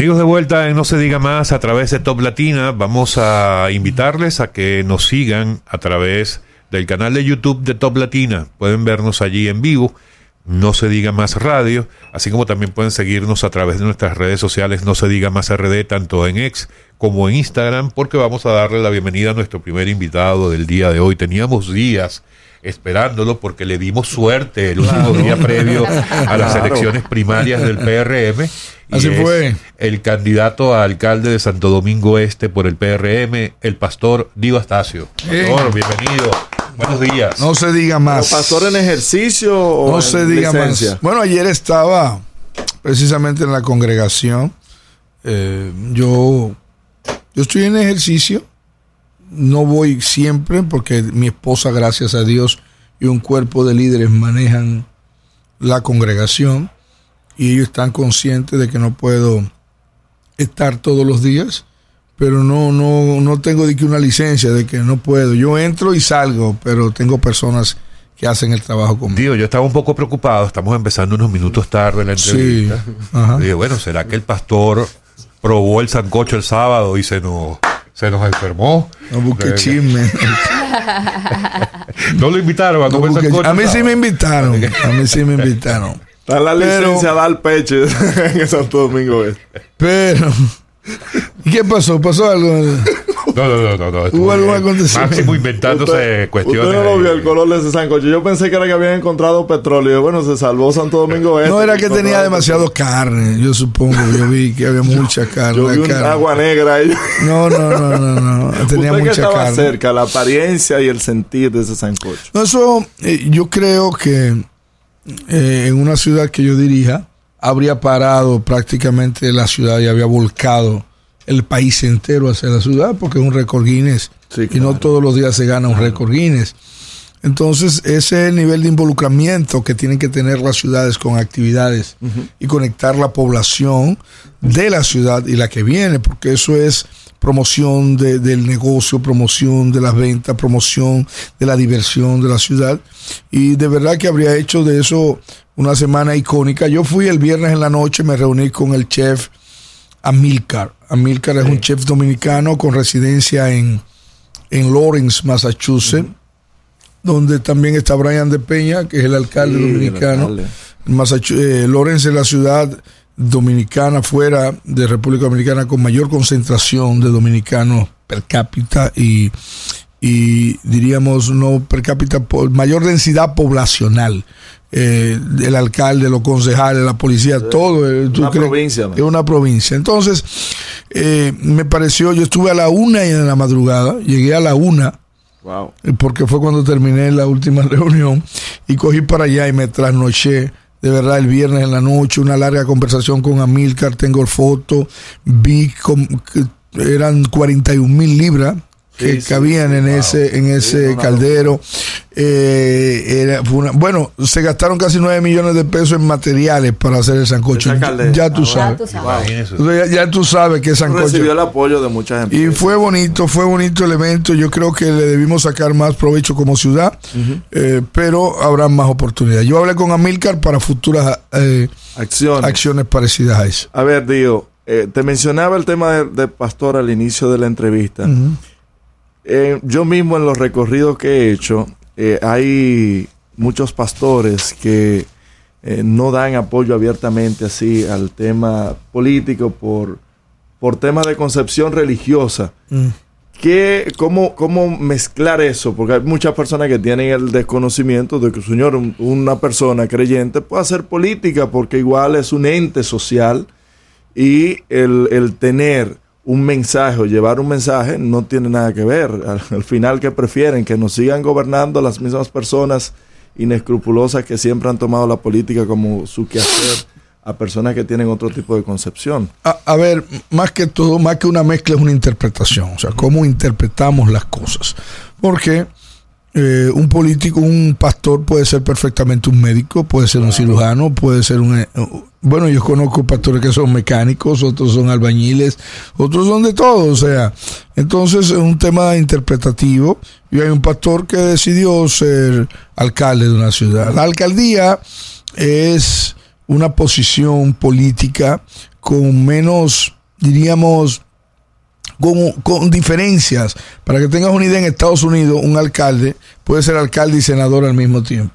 Amigos de vuelta en No se diga más a través de Top Latina, vamos a invitarles a que nos sigan a través del canal de YouTube de Top Latina. Pueden vernos allí en vivo, No se diga más radio, así como también pueden seguirnos a través de nuestras redes sociales No se diga más RD, tanto en X como en Instagram, porque vamos a darle la bienvenida a nuestro primer invitado del día de hoy. Teníamos días esperándolo porque le dimos suerte el último día previo a las elecciones primarias del PRM. Y Así es fue. El candidato a alcalde de Santo Domingo Este por el PRM, el pastor Dio Astacio. Pastor, bienvenido. Buenos días. No se diga más. pastor en ejercicio o No en se diga licencia? más. Bueno, ayer estaba precisamente en la congregación. Eh, yo, yo estoy en ejercicio. No voy siempre porque mi esposa, gracias a Dios, y un cuerpo de líderes manejan la congregación y ellos están conscientes de que no puedo estar todos los días, pero no, no, no tengo de que una licencia de que no puedo. Yo entro y salgo, pero tengo personas que hacen el trabajo conmigo. Dio, yo estaba un poco preocupado. Estamos empezando unos minutos tarde la Sí. entrevista. Ajá. Dije, bueno, ¿será que el pastor probó el sancocho el sábado y se nos, se nos enfermó? No Venga. chisme. No lo invitaron a No comer busque- sancocho. a mí sí me invitaron. A mí sí me invitaron. Está la Pero- licencia da al pecho en Santo Domingo Este. Pero. ¿Y qué pasó? ¿Pasó algo? No, no, no, no. Hubo algún acontecimiento. Máximo inventándose Usted- cuestiones. Usted no lo vio el color de ese sancocho. Yo pensé que era que habían encontrado petróleo. Y Bueno, se salvó Santo Domingo Este. No era que tenía demasiado carne, yo supongo. Yo vi que había mucha carne. Yo vi carne. agua negra ahí. No, no, no, no, no. Tenía Usted que mucha estaba carne. cerca, la apariencia y el sentir de ese sancocho. No, eso eh, yo creo que eh, en una ciudad que yo dirija habría parado prácticamente la ciudad y había volcado el país entero hacia la ciudad porque es un récord Guinness. Sí, y no todos los días se gana un récord Guinness. Entonces, ese es el nivel de involucramiento que tienen que tener las ciudades con actividades y conectar la población de la ciudad y la que viene, porque eso es promoción de- del negocio, promoción de las ventas, promoción de la diversión de la ciudad. Y de verdad que habría hecho de eso una semana icónica. Yo fui el viernes en la noche, me reuní con el chef Amilcar. Amilcar es un chef dominicano con residencia en, en Lawrence, Massachusetts, donde también está Brian de Peña, que es el alcalde Sí, el dominicano. alcalde. Massachu- eh, Lawrence es la ciudad dominicana fuera de República Dominicana con mayor concentración de dominicanos per cápita y, y diríamos no per cápita, po- mayor densidad poblacional. Eh, el alcalde, los concejales, la policía, todo. eh, ¿tú Una crees? provincia. Es una provincia. Entonces, eh, me pareció, yo estuve a la una de la madrugada, llegué a la una, Wow. porque fue cuando terminé la última reunión y cogí para allá y me trasnoché. De verdad, el viernes en la noche, una larga conversación con Amilcar, tengo foto, vi que eran 41 mil libras que Sí, cabían sí, en wow. ese en ese caldero. Eh, era- fue una- bueno, se gastaron casi 9 millones de pesos en materiales para hacer el sancocho. Ya, tú Ah, sabes. ya, ya tú sabes que sancocho. Recibió el apoyo de muchas Y empresas. fue bonito, fue bonito el evento. Yo creo que le debimos sacar más provecho como ciudad, eh, pero habrá más oportunidades. Yo hablé con Amilcar para futuras eh, Acciones. acciones parecidas a eso. A ver, Dio, eh, te mencionaba el tema de, de pastor al inicio de la entrevista. Eh, yo mismo en los recorridos que he hecho, eh, hay muchos pastores que eh, no dan apoyo abiertamente así al tema político por, por temas de concepción religiosa. Mm. ¿Qué, cómo, ¿Cómo mezclar eso? Porque hay muchas personas que tienen el desconocimiento de que, señor, un- una persona creyente puede hacer política porque igual es un ente social y el, el tener un mensaje o llevar un mensaje no tiene nada que ver. Al, al final, que prefieren? Que nos sigan gobernando las mismas personas inescrupulosas que siempre han tomado la política como su quehacer a personas que tienen otro tipo de concepción. A, a ver, más que todo, más que una mezcla es una interpretación, o sea, cómo interpretamos las cosas. Porque eh, un político, un pastor puede ser perfectamente un médico, puede ser un cirujano, puede ser un... bueno, yo conozco pastores que son mecánicos, otros son albañiles, otros son de todo, o sea, entonces es un tema interpretativo y hay un pastor que decidió ser alcalde de una ciudad. La alcaldía es una posición política con menos, diríamos, con, con diferencias. Para que tengas una idea, en Estados Unidos un alcalde puede ser alcalde y senador al mismo tiempo.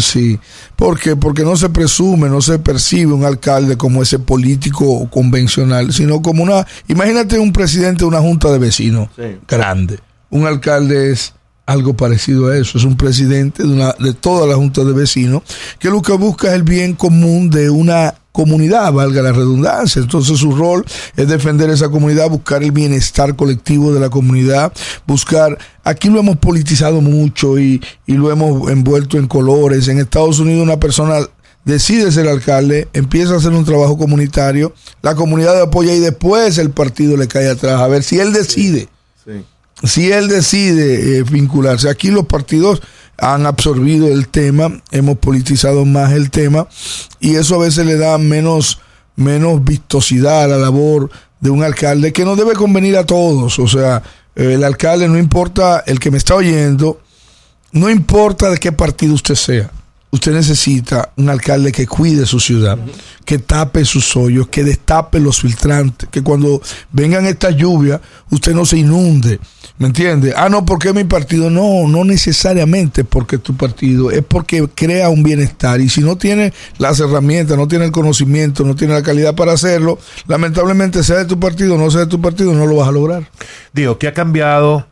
Sí, ¿por qué? Porque no se presume, no se percibe un alcalde como ese político convencional, sino como una, imagínate un presidente de una junta de vecinos Sí. grande. Un alcalde es algo parecido a eso, es un presidente de, una, de toda la junta de vecinos que lo que busca es el bien común de una comunidad, valga la redundancia. Entonces su rol es defender esa comunidad, buscar el bienestar colectivo de la comunidad, buscar, aquí lo hemos politizado mucho y, y lo hemos envuelto en colores. En Estados Unidos una persona decide ser alcalde, empieza a hacer un trabajo comunitario, la comunidad le apoya y después el partido le cae atrás. A ver si él decide Sí. si él decide eh, vincularse. Aquí los partidos han absorbido el tema, hemos politizado más el tema y eso a veces le da menos, menos vistosidad a la labor de un alcalde que no debe convenir a todos. O sea, el alcalde no importa, el que me está oyendo, no importa de qué partido usted sea. Usted necesita un alcalde que cuide su ciudad, que tape sus hoyos, que destape los filtrantes, que cuando vengan estas lluvias usted no se inunde. ¿Me entiende? Ah, no, porque mi partido. No, no necesariamente porque tu partido, es porque crea un bienestar. Y si no tiene las herramientas, no tiene el conocimiento, no tiene la calidad para hacerlo, lamentablemente, sea de tu partido no sea de tu partido, no lo vas a lograr. Digo, ¿qué ha cambiado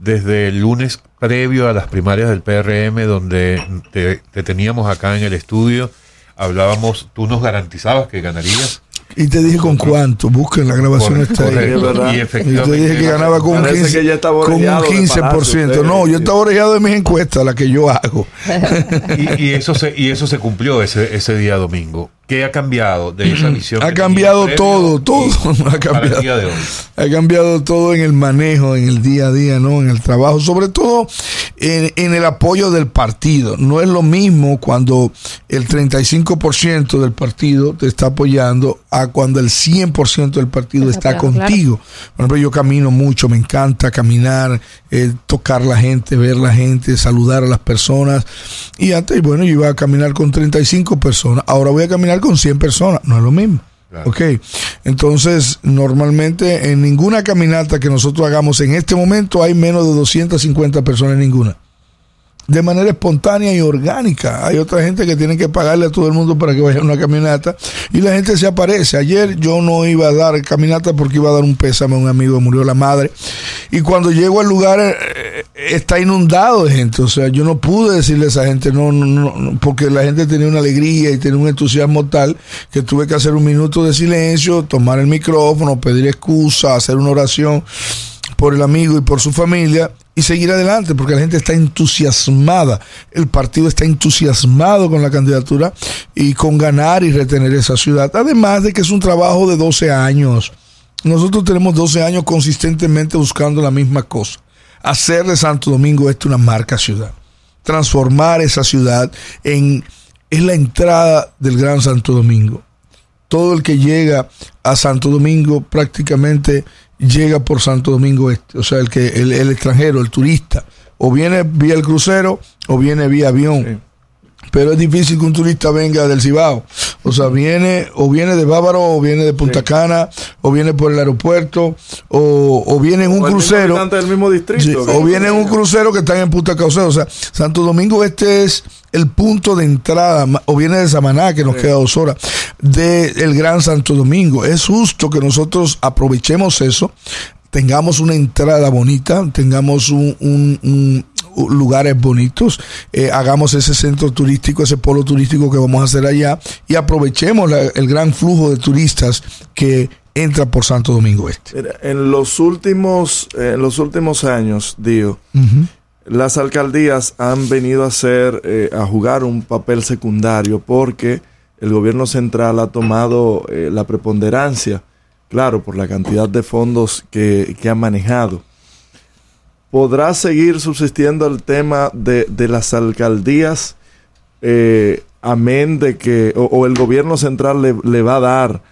desde el lunes previo a las primarias del PRM, donde te, te teníamos acá en el estudio? Hablábamos, tú nos garantizabas que ganarías. Y te dije con cuánto, busquen la grabación está ahí. Y Y te dije que ganaba con un Parece 15%. que ya estaba con un orejado de 15%. Palacio, no, yo estaba orejado de mis encuestas, las que yo hago. Y, y eso se, y eso se cumplió ese, ese día domingo. ¿Qué ha cambiado de esa visión? Ha cambiado todo, todo ha cambiado. día de hoy? Ha cambiado todo en el manejo, en el día a día, ¿no? En el trabajo, sobre todo en, en el apoyo del partido. No es lo mismo cuando el 35% del partido te está apoyando a cuando el 100% del partido está contigo. Por ejemplo, yo camino mucho, me encanta caminar, eh, tocar la gente, ver la gente, saludar a las personas. Y antes, bueno, yo iba a caminar con 35 personas, ahora voy a caminar con 100 personas, no es lo mismo. Claro. Ok, entonces normalmente en ninguna caminata que nosotros hagamos en este momento hay menos de 250 personas en ninguna. De manera espontánea y orgánica. Hay otra gente que tiene que pagarle a todo el mundo para que vaya a una caminata y la gente se aparece. Ayer yo no iba a dar caminata porque iba a dar un pésame a un amigo, murió la madre. Y cuando llego al lugar eh, está inundado de gente. O sea, yo no pude decirle a esa gente, no, no, no, porque la gente tenía una alegría y tenía un entusiasmo tal que tuve que hacer un minuto de silencio, tomar el micrófono, pedir excusa, hacer una oración por el amigo y por su familia y seguir adelante porque la gente está entusiasmada, el partido está entusiasmado con la candidatura y con ganar y retener esa ciudad. Además de que es un trabajo de 12 años. Nosotros tenemos 12 años consistentemente buscando la misma cosa. Hacer de Santo Domingo esto una marca ciudad. Transformar esa ciudad en es la entrada del Gran Santo Domingo todo el que llega a Santo Domingo prácticamente llega por Santo Domingo Este. O sea, el que el, el extranjero, el turista, o viene vía el crucero o viene vía avión. Pero es difícil que un turista venga del Cibao O sea, viene o viene de Bávaro, o viene de Punta Cana, o viene por el aeropuerto, o, o viene en un O el mismo crucero. habitante del mismo distrito. Sí, o viene en un crucero que están en Punta Cauceo. O sea, Santo Domingo Este es el punto de entrada, o viene de Samaná, que nos queda dos horas, del Gran Santo Domingo. Es justo que nosotros aprovechemos eso, tengamos una entrada bonita, tengamos un, un- un- un- lugares bonitos, eh, hagamos ese centro turístico, ese polo turístico que vamos a hacer allá y aprovechemos la- el gran flujo de turistas que entra por Santo Domingo Este. Mira, en los últimos, en los últimos años, Dio, las alcaldías han venido a ser, eh, a jugar un papel secundario porque el gobierno central ha tomado eh, la preponderancia, claro, por la cantidad de fondos que, que ha manejado. ¿Podrá seguir subsistiendo el tema de, de las alcaldías, eh, amén de que, o, o el gobierno central le, le va a dar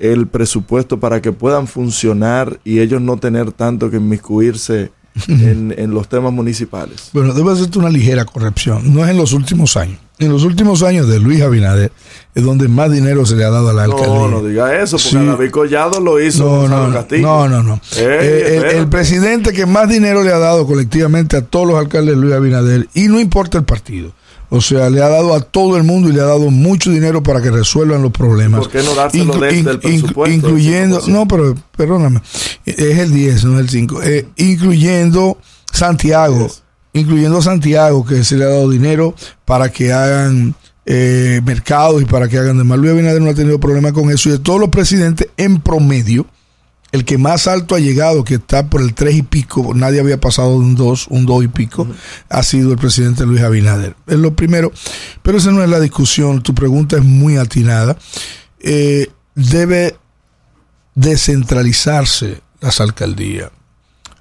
el presupuesto para que puedan funcionar y ellos no tener tanto que inmiscuirse en, en los temas municipales? Bueno, debo hacerte una ligera corrección. No es en los últimos años. En los últimos años de Luis Abinader es donde más dinero se le ha dado a la alcaldía. No, no diga eso, porque Sí. David Collado lo hizo No, no, Castillo. no, no, no. Ey, Eh, el, presidente que más dinero le ha dado colectivamente a todos los alcaldes de Luis Abinader, y no importa el partido. O sea, le ha dado a todo el mundo y le ha dado mucho dinero para que resuelvan los problemas. ¿Por qué no dárselo Inclu- desde el presupuesto, incluyendo, el 5%? no, pero perdóname, es el 10, no es el 5. Eh, incluyendo Santiago. Incluyendo Santiago, que se le ha dado dinero para que hagan eh, mercados y para que hagan demás. Luis Abinader no ha tenido problema con eso. Y de todos los presidentes, en promedio, el que más alto ha llegado, que está por el 3 y pico, nadie había pasado de un 2, un 2 y pico, ha sido el presidente Luis Abinader. Es lo primero, pero esa no es la discusión. Tu pregunta es muy atinada. Eh, debe descentralizarse las alcaldías.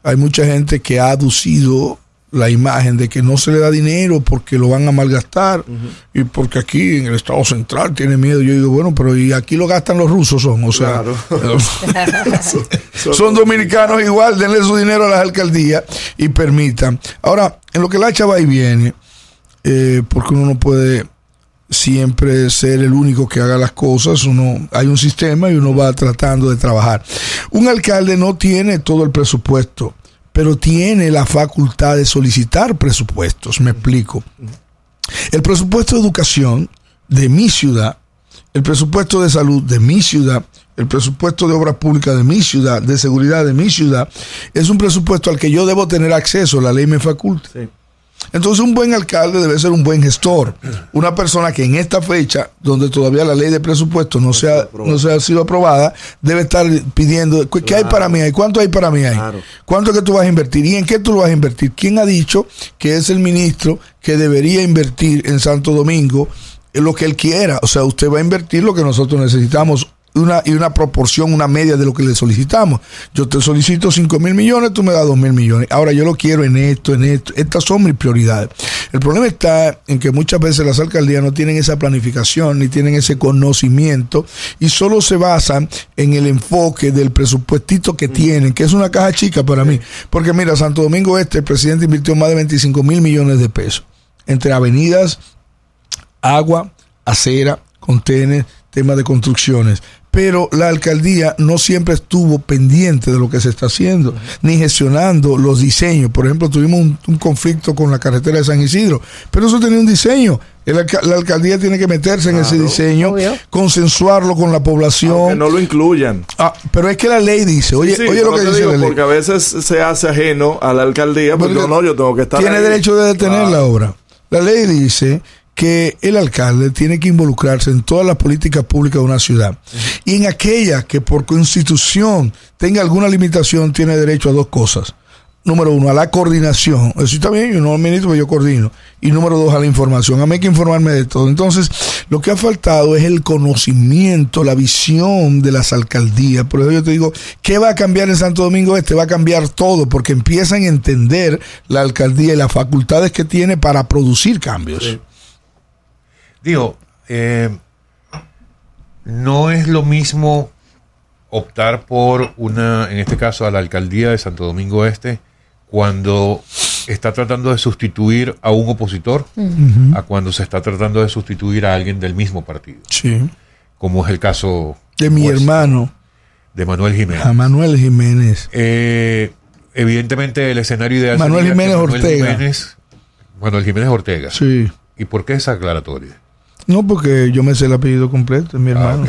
Hay mucha gente que ha aducido la imagen de que no se le da dinero porque lo van a malgastar y porque aquí en el Estado Central tiene miedo. Yo digo, bueno, pero y aquí lo gastan los rusos son, o sea, son dominicanos igual, denle su dinero a las alcaldías y permitan. Ahora, en lo que la chava y viene, eh, porque uno no puede siempre ser el único que haga las cosas, uno hay un sistema y uno va tratando de trabajar. Un alcalde no tiene todo el presupuesto, pero tiene la facultad de solicitar presupuestos, me explico. El presupuesto de educación de mi ciudad, el presupuesto de salud de mi ciudad, el presupuesto de obras públicas de mi ciudad, de seguridad de mi ciudad, es un presupuesto al que yo debo tener acceso, la ley me faculta. Sí. Entonces un buen alcalde debe ser un buen gestor, una persona que en esta fecha, donde todavía la ley de presupuesto no, se, ha, no se ha sido aprobada, debe estar pidiendo, ¿qué hay para mí ahí? ¿Cuánto hay para mí ahí? Claro. ¿Cuánto que tú vas a invertir? ¿Y en qué tú lo vas a invertir? ¿Quién ha dicho que es el ministro que debería invertir en Santo Domingo lo que él quiera? O sea, usted va a invertir lo que nosotros necesitamos. Una, y una proporción, una media de lo que le solicitamos. Yo te solicito 5 mil millones, tú me das 2 mil millones. Ahora yo lo quiero en esto, en esto. Estas son mis prioridades. El problema está en que muchas veces las alcaldías no tienen esa planificación ni tienen ese conocimiento y solo se basan en el enfoque del presupuestito que tienen, que es una caja chica para mí. Porque mira, Santo Domingo Este, el presidente invirtió más de 25 mil millones de pesos entre avenidas, agua, acera, contenes, temas de construcciones. Pero la alcaldía no siempre estuvo pendiente de lo que se está haciendo, ni gestionando los diseños. Por ejemplo, tuvimos un, un conflicto con la carretera de San Isidro, pero eso tenía un diseño. El la alcaldía tiene que meterse en ese diseño, consensuarlo con la población. Que no lo incluyan. Ah, pero es que la ley dice, oye, Sí, oye lo que dice digo, la ley. Porque a veces se hace ajeno a la alcaldía, porque Porque no, yo tengo que estar tiene ahí. derecho de detener Claro. la obra. La ley dice que el alcalde tiene que involucrarse en todas las políticas públicas de una ciudad. Y en aquella que por constitución tenga alguna limitación, tiene derecho a dos cosas. Número uno, a la coordinación. Eso está bien, yo no administro, yo coordino. Y número dos, a la información. A mí hay que informarme de todo. Entonces, lo que ha faltado es el conocimiento, la visión de las alcaldías. Por eso yo te digo, ¿qué va a cambiar en Santo Domingo Este? Va a cambiar todo, porque empiezan a entender la alcaldía y las facultades que tiene para producir cambios. Digo, eh, no es lo mismo optar por una, en este caso, a la alcaldía de Santo Domingo Este, cuando está tratando de sustituir a un opositor, a cuando se está tratando de sustituir a alguien del mismo partido. Sí. como es el caso De mi hermano, de Manuel Jiménez. a Manuel Jiménez. Eh, evidentemente el escenario ideal Manuel Jiménez Manuel Ortega. Jiménez, Manuel Jiménez Ortega. Sí. ¿Y por qué esa aclaratoria? No, porque yo me sé el apellido completo, es mi hermano.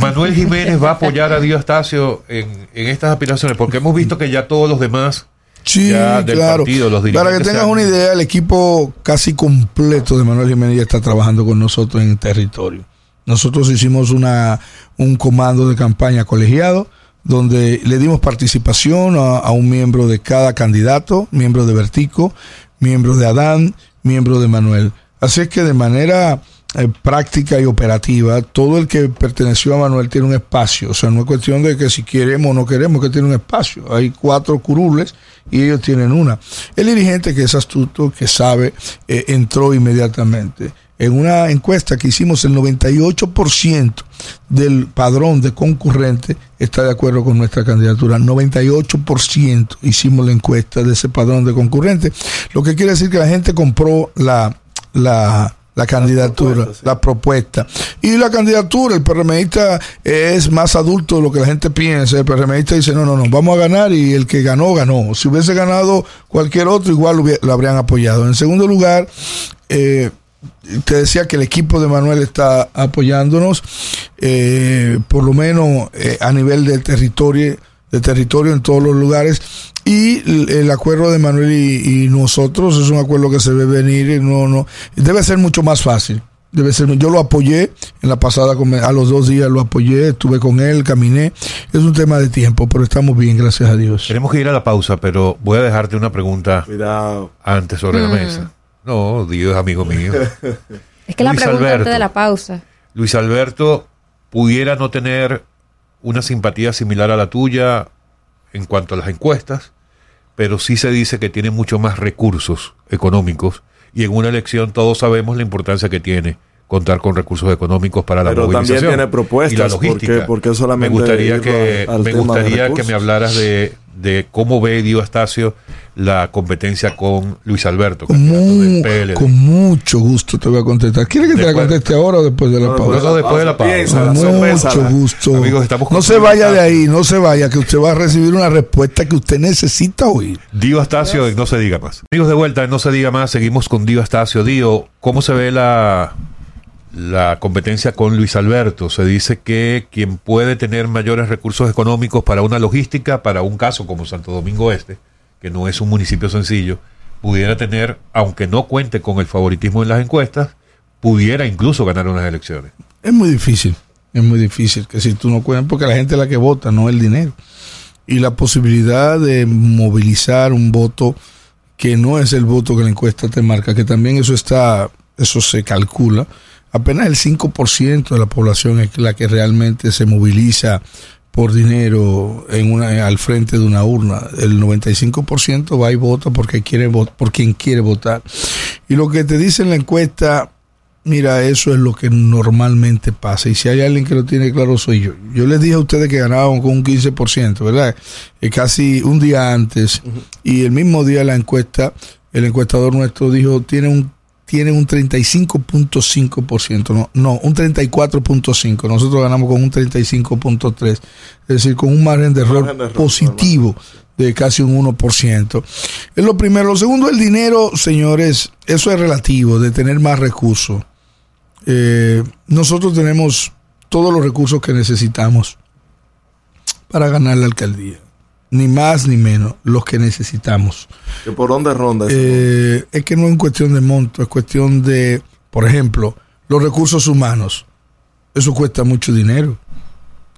Manuel Jiménez va a apoyar a Diostacio en, en estas aspiraciones, porque hemos visto que ya todos los demás Sí, del claro. partido, los Para que tengas han- una idea, el equipo casi completo de Manuel Jiménez ya está trabajando con nosotros en el territorio. Nosotros hicimos una, un comando de campaña colegiado donde le dimos participación a, a un miembro de cada candidato, miembro de Vertico, miembro de Adán, miembro de Manuel. Así es que de manera eh, práctica y operativa, todo el que perteneció a Manuel tiene un espacio. O sea, no es cuestión de que si queremos o no queremos, que tiene un espacio. Hay cuatro curules y ellos tienen una. El dirigente que es astuto, que sabe, eh, entró inmediatamente. En una encuesta que hicimos, el 98% del padrón de concurrente está de acuerdo con nuestra candidatura. 98% hicimos la encuesta de ese padrón de concurrente. Lo que quiere decir que la gente compró la, la, la candidatura, la propuesta. Y la candidatura, el PRMista es más adulto de lo que la gente piensa. El PRMista dice, no, no, no, vamos a ganar y el que ganó, ganó. Si hubiese ganado cualquier otro, igual lo, hubiera- lo habrían apoyado. En segundo lugar, eh, te decía que el equipo de Manuel está apoyándonos, eh, por lo menos eh, a nivel de territorio, de territorio en todos los lugares. Y el acuerdo de Manuel y, y nosotros es un acuerdo que se ve venir y no, no, debe ser mucho más fácil. Debe ser, yo lo apoyé en la pasada, a los dos días lo apoyé, estuve con él, caminé. Es un tema de tiempo, pero estamos bien, gracias a Dios. Tenemos que ir a la pausa, pero voy a dejarte una pregunta Cuidado. antes sobre la Mm. mesa. No, Dios amigo mío. Es que la Luis pregunta Alberto. antes de la pausa. Luis Alberto pudiera no tener una simpatía similar a la tuya en cuanto a las encuestas, pero sí se dice que tiene mucho más recursos económicos y en una elección todos sabemos la importancia que tiene contar con recursos económicos para la Pero también movilización tiene propuestas, y la logística. porque- porque solamente me gustaría que al me gustaría que hablaras de, de cómo ve Dio Astacio la competencia con Luis Alberto, Con, mu- con mucho gusto te voy a contestar. ¿Quieres que te la conteste ahora o después de la No, pausa? No, no, después de la pausa. Piénsala, Con mucho gusto. Amigos, estamos no se vaya de ahí, no se vaya, que usted va a recibir una respuesta que usted necesita oír. Dio Astacio en No se diga más. Amigos de vuelta en No se diga más, seguimos con Dio Astacio. Dio, ¿cómo se ve la, la competencia con Luis Alberto? Se dice que quien puede tener mayores recursos económicos para una logística, para un caso como Santo Domingo Este, que no es un municipio sencillo, pudiera tener, aunque no cuente con el favoritismo en las encuestas, pudiera incluso ganar unas elecciones. Es muy difícil, es muy difícil que si tú no cuentas, porque la gente es la que vota, no el dinero. Y la posibilidad de movilizar un voto que no es el voto que la encuesta te marca, que también eso está, eso se calcula. Apenas el 5% de la población es la que realmente se moviliza por dinero en una, al frente de una urna. El 95% va y vota porque quiere por quien quiere votar. Y lo que te dice en la encuesta, mira, eso es lo que normalmente pasa. Y si hay alguien que lo tiene claro, soy yo. Yo les dije a ustedes que ganaban con un 15%, ¿verdad? Eh, casi un día antes. Y el mismo día la encuesta, el encuestador nuestro dijo, tiene un tiene un 35.5%, no, no, un 34.5%. Nosotros ganamos con un 35.3%, es decir, con un margen de error Margen de error, positivo de casi un 1%. Es lo primero. Lo segundo, el dinero, señores, eso es relativo, de tener más recursos. Eh, nosotros tenemos todos los recursos que necesitamos para ganar la alcaldía. Ni más ni menos, los que necesitamos. ¿Que ¿Por dónde ronda eso? Eh, es que no es cuestión de monto, es cuestión de, por ejemplo, los recursos humanos. Eso cuesta mucho dinero.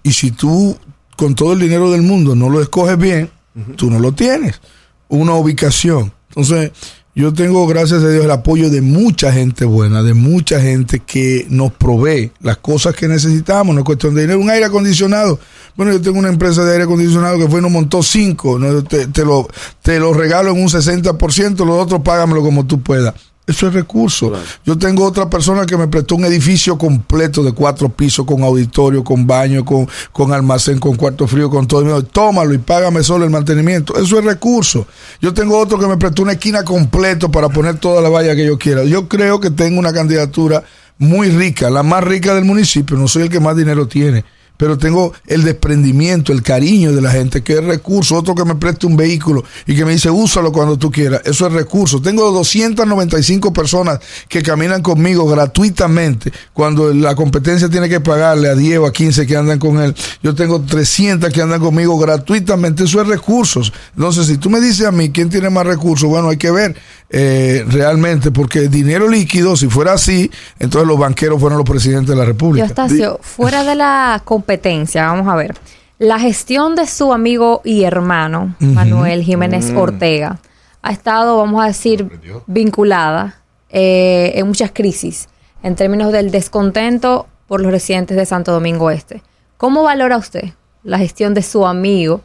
Y si tú, con todo el dinero del mundo, no lo escoges bien, tú no lo tienes. Una ubicación. Entonces, yo tengo, gracias a Dios, el apoyo de mucha gente buena, de mucha gente que nos provee las cosas que necesitamos. No es cuestión de dinero. Un aire acondicionado. Bueno, yo tengo una empresa de aire acondicionado que fue y nos montó cinco. ¿no? Te, lo, te lo regalo en un 60%, los otros págamelo como tú puedas. Eso es recurso. Yo tengo otra persona que me prestó un edificio completo de cuatro pisos, con auditorio, con baño, con, con almacén, con cuarto frío, con todo. Y me dijo, Tómalo y págame solo el mantenimiento. Eso es recurso. Yo tengo otro que me prestó una esquina completo para poner toda la valla que yo quiera. Yo creo que tengo una candidatura muy rica, la más rica del municipio. No soy el que más dinero tiene, pero tengo el desprendimiento, el cariño de la gente, que es recurso. Otro que me preste un vehículo y que me dice, úsalo cuando tú quieras. Eso es recurso. Tengo 295 personas que caminan conmigo gratuitamente cuando la competencia tiene que pagarle a 10 o a 15 que andan con él. Yo tengo 300 que andan conmigo gratuitamente. Eso es recursos. Entonces, si tú me dices a mí quién tiene más recursos, bueno, hay que ver eh, realmente, porque dinero líquido, si fuera así, entonces los banqueros fueron los presidentes de la República. Eustacio, fuera de la competencia, vamos a ver. La gestión de su amigo y hermano. Manuel Jiménez Mm. Ortega, ha estado, vamos a decir, vinculada eh, en muchas crisis en términos del descontento por los residentes de Santo Domingo Este. ¿Cómo valora usted la gestión de su amigo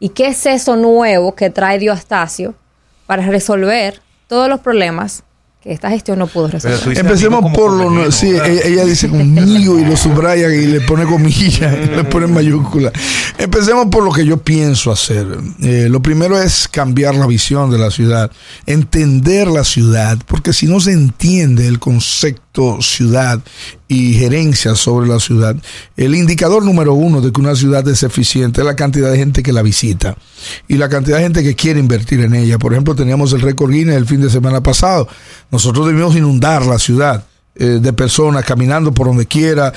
y qué es eso nuevo que trae Diostacio para resolver todos los problemas que esta gestión no pudo resolver? Empecemos por lo no- sí, ella, ella dice conmigo y lo subraya y le pone comillas, y le pone mayúscula. Empecemos por lo que yo pienso hacer. Eh, lo primero es cambiar la visión de la ciudad, entender la ciudad, porque si no se entiende el concepto ciudad y gerencia sobre la ciudad, el indicador número uno de que una ciudad es eficiente es la cantidad de gente que la visita y la cantidad de gente que quiere invertir en ella. Por ejemplo, teníamos el récord Guinness el fin de semana pasado. Nosotros debimos inundar la ciudad eh, de personas caminando por donde quiera,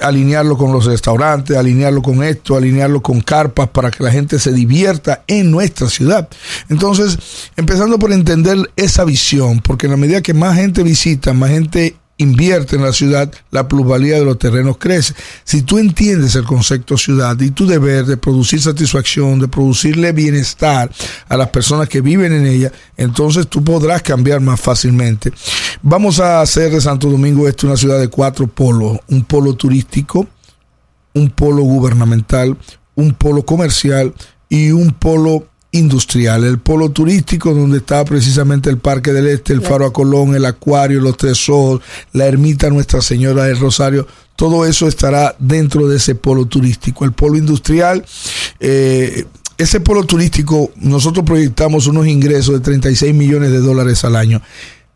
alinearlo con los restaurantes, alinearlo con esto, alinearlo con carpas para que la gente se divierta en nuestra ciudad. Entonces, empezando por entender esa visión, porque en la medida que más gente visita, más gente invierte en la ciudad, la plusvalía de los terrenos crece. Si tú entiendes el concepto ciudad y tu deber de producir satisfacción, de producirle bienestar a las personas que viven en ella, entonces tú podrás cambiar más fácilmente. Vamos a hacer de Santo Domingo Este una ciudad de cuatro polos, un polo turístico, un polo gubernamental, un polo comercial y un polo industrial. El polo turístico donde está precisamente el Parque del Este, el Faro a Colón, el Acuario, los Tres Ojos, la Ermita Nuestra Señora del Rosario, todo eso estará dentro de ese polo turístico. El polo industrial, eh, ese polo turístico, nosotros proyectamos unos ingresos de 36 millones de dólares al año,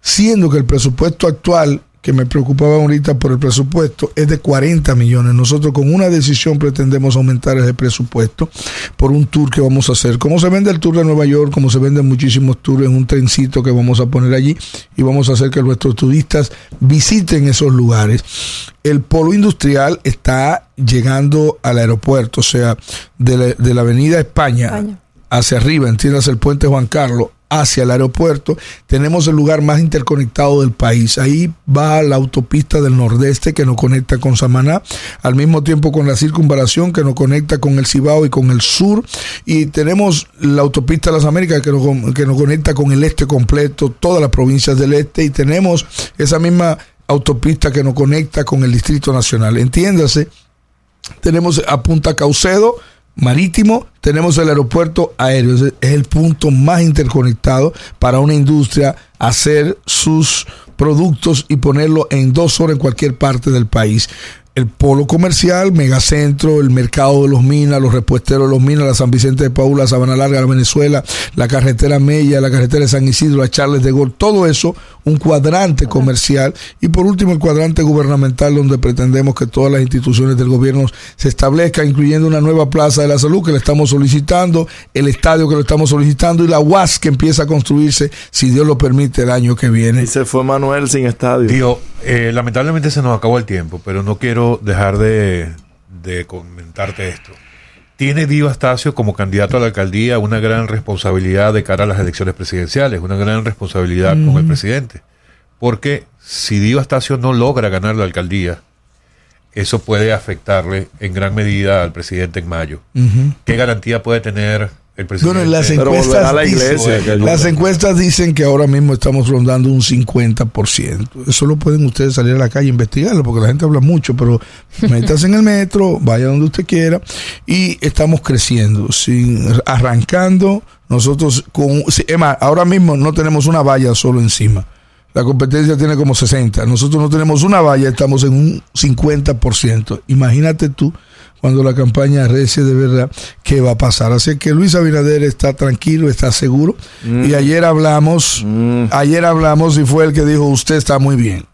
siendo que el presupuesto actual que me preocupaba ahorita por el presupuesto es de 40 millones. Nosotros con una decisión pretendemos aumentar ese presupuesto por un tour que vamos a hacer. Como se vende el tour de Nueva York, como se venden muchísimos tours en un trencito que vamos a poner allí y vamos a hacer que nuestros turistas visiten esos lugares. El polo industrial está llegando al aeropuerto, o sea, de la, de la avenida España, hacia arriba, entiendas el puente Juan Carlos, hacia el aeropuerto, tenemos el lugar más interconectado del país. Ahí va la autopista del Nordeste que nos conecta con Samaná, al mismo tiempo con la circunvalación que nos conecta con el Cibao y con el sur. Y tenemos la autopista de las Américas que nos, que nos conecta con el este completo, todas las provincias del este. Y tenemos esa misma autopista que nos conecta con el Distrito Nacional. Entiéndase, tenemos a Punta Caucedo, marítimo, tenemos el aeropuerto aéreo, es el punto más interconectado para una industria hacer sus productos y ponerlo en dos horas en cualquier parte del país. El polo comercial, megacentro, el mercado de los minas, los repuesteros de los minas, la San Vicente de Paula, Sabana Larga, la Venezuela, la carretera Mella, la carretera de San Isidro, la Charles de Gaulle, todo eso, un cuadrante comercial y por último el cuadrante gubernamental donde pretendemos que todas las instituciones del gobierno se establezcan, incluyendo una nueva plaza de la salud que le estamos solicitando, el estadio que lo estamos solicitando y la UAS que empieza a construirse, si Dios lo permite, el año que viene. Y se fue Manuel sin estadio. Digo, eh, lamentablemente se nos acabó el tiempo, pero no quiero dejar de, de comentarte esto. Tiene Dio Astacio como candidato a la alcaldía una gran responsabilidad de cara a las elecciones presidenciales, una gran responsabilidad con el Mm. presidente. Porque si Dio Astacio no logra ganar la alcaldía, eso puede afectarle en gran medida al presidente en mayo. ¿Qué garantía puede tener el presidente? Bueno, las encuestas, dicen, las encuestas dicen que ahora mismo estamos rondando un 50%. Eso lo pueden ustedes salir a la calle e investigarlo, porque la gente habla mucho, pero metas en el metro, vaya donde usted quiera, y estamos creciendo, sin, arrancando nosotros con... Es más, ahora mismo no tenemos una valla solo encima. La competencia tiene como 60. Nosotros no tenemos una valla, estamos en un 50%. Imagínate tú cuando la campaña rece de verdad qué va a pasar. Así que Luis Abinader está tranquilo, está seguro. Mm. Y ayer hablamos, ayer hablamos y fue el que dijo, usted está muy bien.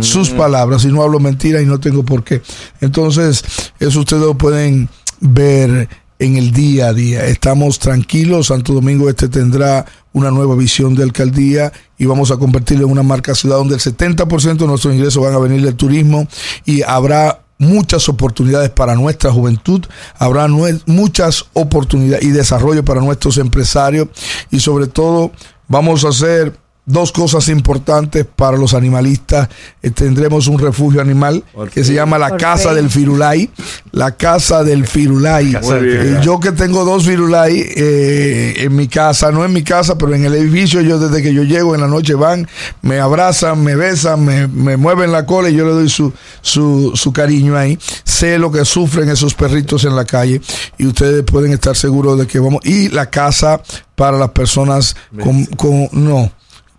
sus palabras y no hablo mentira y no tengo por qué. Entonces, eso ustedes lo pueden ver en el día a día. Estamos tranquilos, Santo Domingo Este tendrá una nueva visión de alcaldía y vamos a convertirlo en una marca ciudad donde el 70% de nuestros ingresos van a venir del turismo y habrá muchas oportunidades para nuestra juventud, habrá muchas oportunidades y desarrollo para nuestros empresarios. Y sobre todo vamos a hacer dos cosas importantes para los animalistas. Eh, tendremos un refugio animal que se llama la Por Casa fin. del Firulay. La Casa del Firulay. Casa del Eh, Firulay. yo que tengo dos Firulay eh, en mi casa, no en mi casa, pero en el edificio, yo desde que yo llego en la noche van, me abrazan, me besan, me, me mueven la cola y yo le doy su, su, su cariño ahí. Sé lo que sufren esos perritos en la calle y ustedes pueden estar seguros de que vamos. Y la casa para las personas con, con no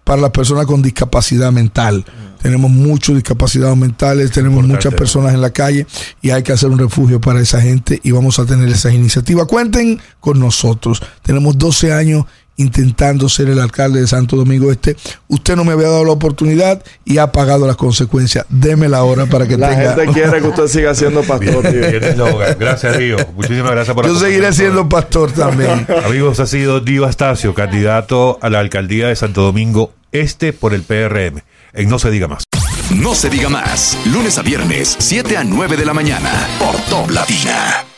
para las personas con discapacidad mental. Tenemos muchos discapacidades mentales, tenemos Importante, muchas ¿no? personas en la calle y hay que hacer un refugio para esa gente y vamos a tener esas iniciativas. Cuenten con nosotros. Tenemos 12 años intentando ser el alcalde de Santo Domingo Este. Usted no me había dado la oportunidad y ha pagado las consecuencias. Deme la hora para que La tenga... gente quiere que usted siga siendo pastor. tío. Bien eslogan. Gracias, Río. Muchísimas gracias por Yo seguiré siendo pastor también. Amigos, ha sido Dio Astacio, candidato a la alcaldía de Santo Domingo Este por el PRM. En No se diga más. No se diga más. Lunes a viernes, 7 a 9 de la mañana. Por Top Latina.